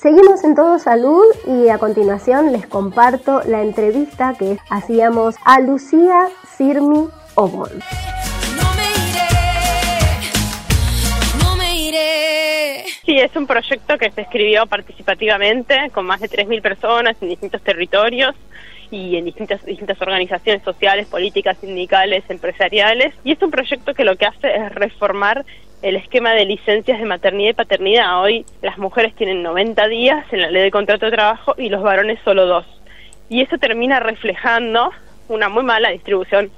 Seguimos en Todo Salud y a continuación les comparto la entrevista que hacíamos a Lucía Sirmi Obon. Sí, es un proyecto que se escribió participativamente con más de 3.000 personas en distintos territorios y en distintas, distintas organizaciones sociales, políticas, sindicales, empresariales. Y es un proyecto que lo que hace es reformar el esquema de licencias de maternidad y paternidad. Hoy las mujeres tienen 90 días en la ley de contrato de trabajo y los varones solo dos. Y eso termina reflejando una muy mala distribución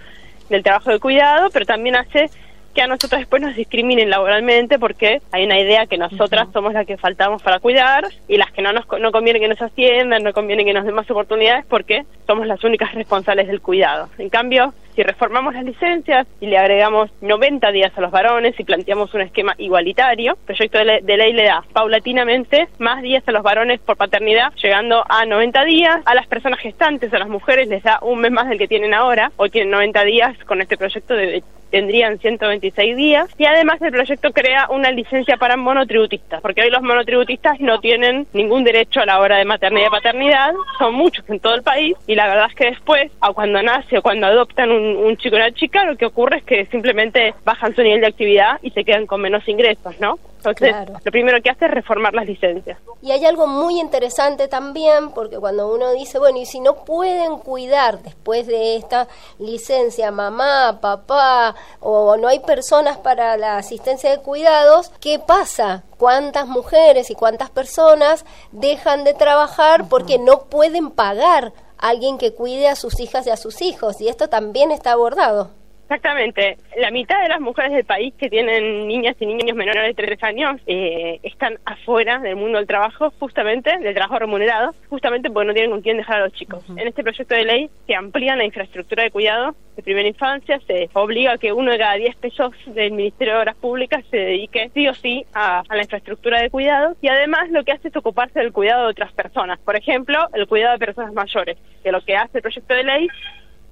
del trabajo de cuidado, pero también hace que a nosotros después nos discriminen laboralmente porque hay una idea que nosotras somos las que faltamos para cuidar y las que no nos no conviene que nos asciendan, no conviene que nos den más oportunidades porque somos las únicas responsables del cuidado. En cambio, si reformamos las licencias y le agregamos 90 días a los varones y planteamos un esquema igualitario, el proyecto de, ley, de ley le da paulatinamente más días a los varones por paternidad, llegando a 90 días. A las personas gestantes, a las mujeres, les da un mes más del que tienen ahora. Hoy tienen 90 días con este proyecto de tendrían 126 días y además el proyecto crea una licencia para monotributistas, porque hoy los monotributistas no tienen ningún derecho a la hora de maternidad y paternidad, son muchos en todo el país y la verdad es que después, o cuando nace o cuando adoptan un, chico o una chica, lo que ocurre es que simplemente bajan su nivel de actividad y se quedan con menos ingresos, ¿no? Entonces, lo primero que hace es reformar las licencias. Y hay algo muy interesante también, porque cuando uno dice, bueno, y si no pueden cuidar después de esta licencia mamá, papá, o no hay personas para la asistencia de cuidados, ¿qué pasa? ¿Cuántas mujeres y cuántas personas dejan de trabajar porque no pueden pagar alguien que cuide a sus hijas y a sus hijos? Y esto también está abordado. Exactamente. La mitad de las mujeres del país que tienen niñas y niños menores de 3 años eh, están afuera del mundo del trabajo, justamente, del trabajo remunerado, justamente porque no tienen con quién dejar a los chicos. En este proyecto de ley se amplía la infraestructura de cuidado de primera infancia, se obliga a que uno de cada 10 pesos del Ministerio de Obras Públicas se dedique sí o sí a, a la infraestructura de cuidado y además lo que hace es ocuparse del cuidado de otras personas. Por ejemplo, el cuidado de personas mayores, que lo que hace el proyecto de ley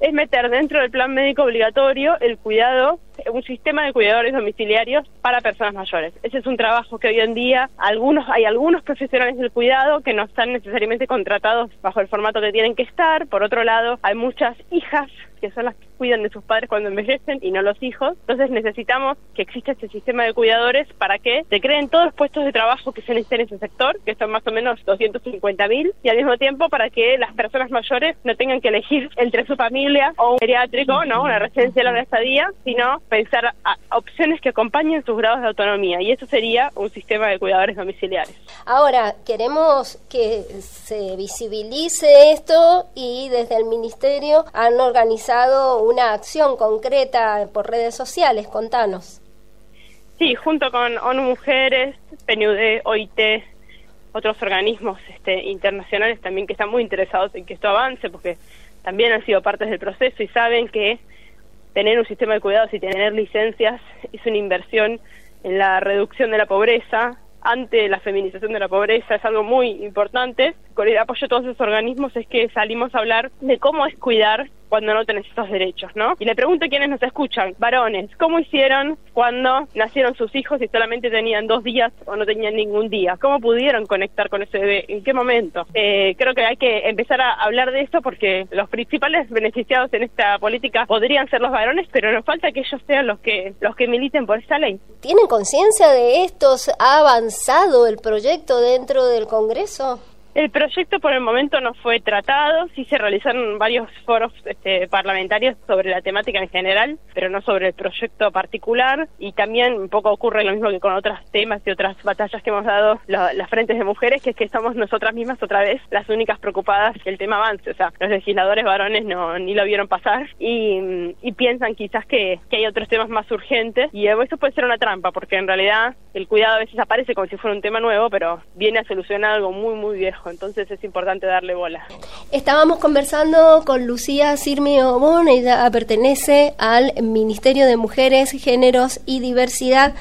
es meter dentro del plan médico obligatorio el cuidado, un sistema de cuidadores domiciliarios para personas mayores. Ese es un trabajo que hoy en día algunos hay algunos profesionales del cuidado que no están necesariamente contratados bajo el formato que tienen que estar. Por otro lado, hay muchas hijas que son las que cuidan de sus padres cuando envejecen y no los hijos. Entonces necesitamos que exista este sistema de cuidadores para que se creen todos los puestos de trabajo que se necesitan en ese sector, que son más o menos 250 mil, y al mismo tiempo para que las personas mayores no tengan que elegir entre su familia o un geriátrico, ¿no? una residencia larga estadía, sino pensar a opciones que acompañen sus grados de autonomía. Y eso sería un sistema de cuidadores domiciliares. Ahora, queremos que se visibilice esto y desde el Ministerio han organizado una acción concreta por redes sociales. Contanos. Sí, junto con ONU Mujeres, PNUD, OIT, otros organismos este, internacionales también que están muy interesados en que esto avance, porque también han sido partes del proceso y saben que tener un sistema de cuidados y tener licencias es una inversión en la reducción de la pobreza, ante la feminización de la pobreza es algo muy importante. Con el apoyo de todos esos organismos es que salimos a hablar de cómo es cuidar cuando no tenés estos derechos, ¿no? Y le pregunto a quienes nos escuchan, varones, ¿cómo hicieron cuando nacieron sus hijos y solamente tenían dos días o no tenían ningún día? ¿Cómo pudieron conectar con ese bebé? ¿En qué momento? Eh, creo que hay que empezar a hablar de esto porque los principales beneficiados en esta política podrían ser los varones, pero nos falta que ellos sean los que los que militen por esta ley. ¿Tienen conciencia de esto? ¿Ha avanzado el proyecto dentro del Congreso? El proyecto por el momento no fue tratado, sí se realizaron varios foros este, parlamentarios sobre la temática en general, pero no sobre el proyecto particular. Y también un poco ocurre lo mismo que con otros temas y otras batallas que hemos dado las frentes de mujeres, que es que somos nosotras mismas otra vez las únicas preocupadas que el tema avance, o sea, los legisladores varones no ni lo vieron pasar y, piensan quizás que, que, hay otros temas más urgentes. Y eso puede ser una trampa porque en realidad el cuidado a veces aparece como si fuera un tema nuevo, pero viene a solucionar algo muy muy viejo entonces es importante darle bola. Estábamos conversando con Lucía Sirmi Obón, ella pertenece al Ministerio de Mujeres, Géneros y Diversidad.